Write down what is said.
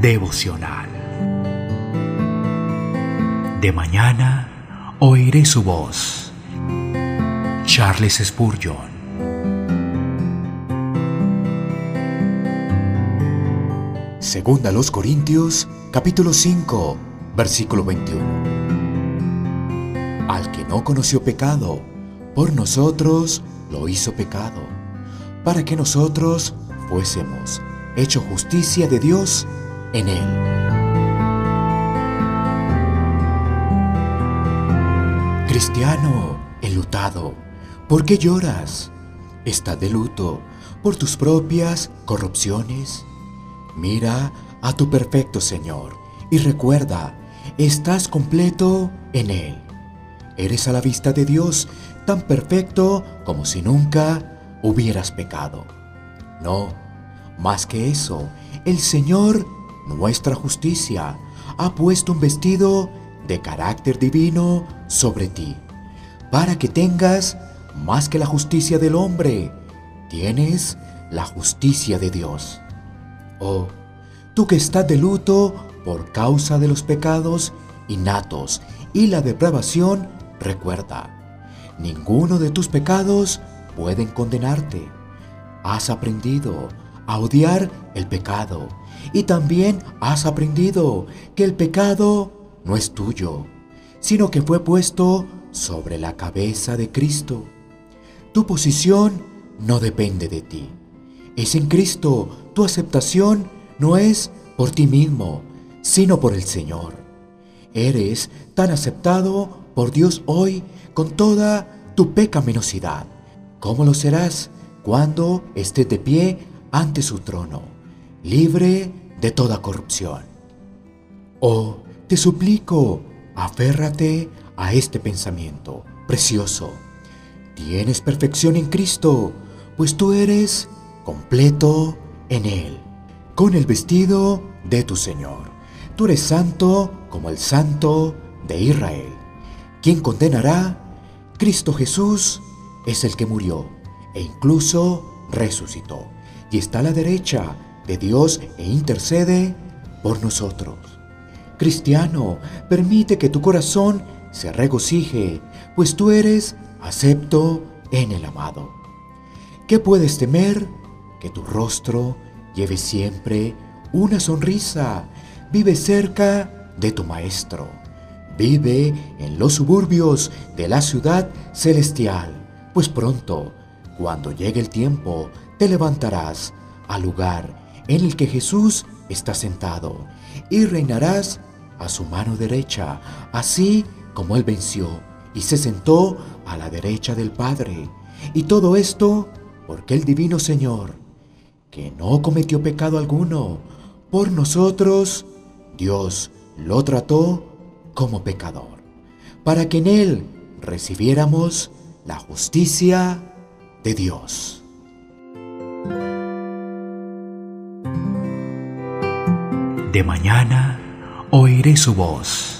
devocional. De mañana oiré su voz. Charles Spurgeon. Segunda los Corintios, capítulo 5, versículo 21. Al que no conoció pecado, por nosotros lo hizo pecado, para que nosotros fuésemos hecho justicia de Dios en él. Cristiano, enlutado, ¿por qué lloras? ¿Estás de luto por tus propias corrupciones? Mira a tu perfecto Señor y recuerda, estás completo en Él. Eres a la vista de Dios tan perfecto como si nunca hubieras pecado. No, más que eso, el Señor, nuestra justicia, ha puesto un vestido de carácter divino sobre ti, para que tengas más que la justicia del hombre, tienes la justicia de Dios. Oh, tú que estás de luto por causa de los pecados innatos y la depravación, recuerda, ninguno de tus pecados pueden condenarte. Has aprendido a odiar el pecado y también has aprendido que el pecado no es tuyo, sino que fue puesto sobre la cabeza de Cristo. Tu posición no depende de ti. Es en Cristo. Tu aceptación no es por ti mismo, sino por el Señor. Eres tan aceptado por Dios hoy con toda tu pecaminosidad. ¿Cómo lo serás cuando estés de pie ante su trono, libre de toda corrupción? Oh, te suplico, aférrate a este pensamiento precioso. Tienes perfección en Cristo, pues tú eres completo en Él, con el vestido de tu Señor. Tú eres santo como el santo de Israel. ¿Quién condenará? Cristo Jesús es el que murió e incluso resucitó y está a la derecha de Dios e intercede por nosotros. Cristiano, permite que tu corazón se regocije, pues tú eres acepto en el amado. ¿Qué puedes temer? Que tu rostro lleve siempre una sonrisa. Vive cerca de tu Maestro. Vive en los suburbios de la ciudad celestial, pues pronto, cuando llegue el tiempo, te levantarás al lugar en el que Jesús está sentado y reinarás a su mano derecha, así como Él venció y se sentó a la derecha del Padre. Y todo esto porque el divino Señor, que no cometió pecado alguno, por nosotros, Dios lo trató como pecador, para que en Él recibiéramos la justicia de Dios. De mañana oiré su voz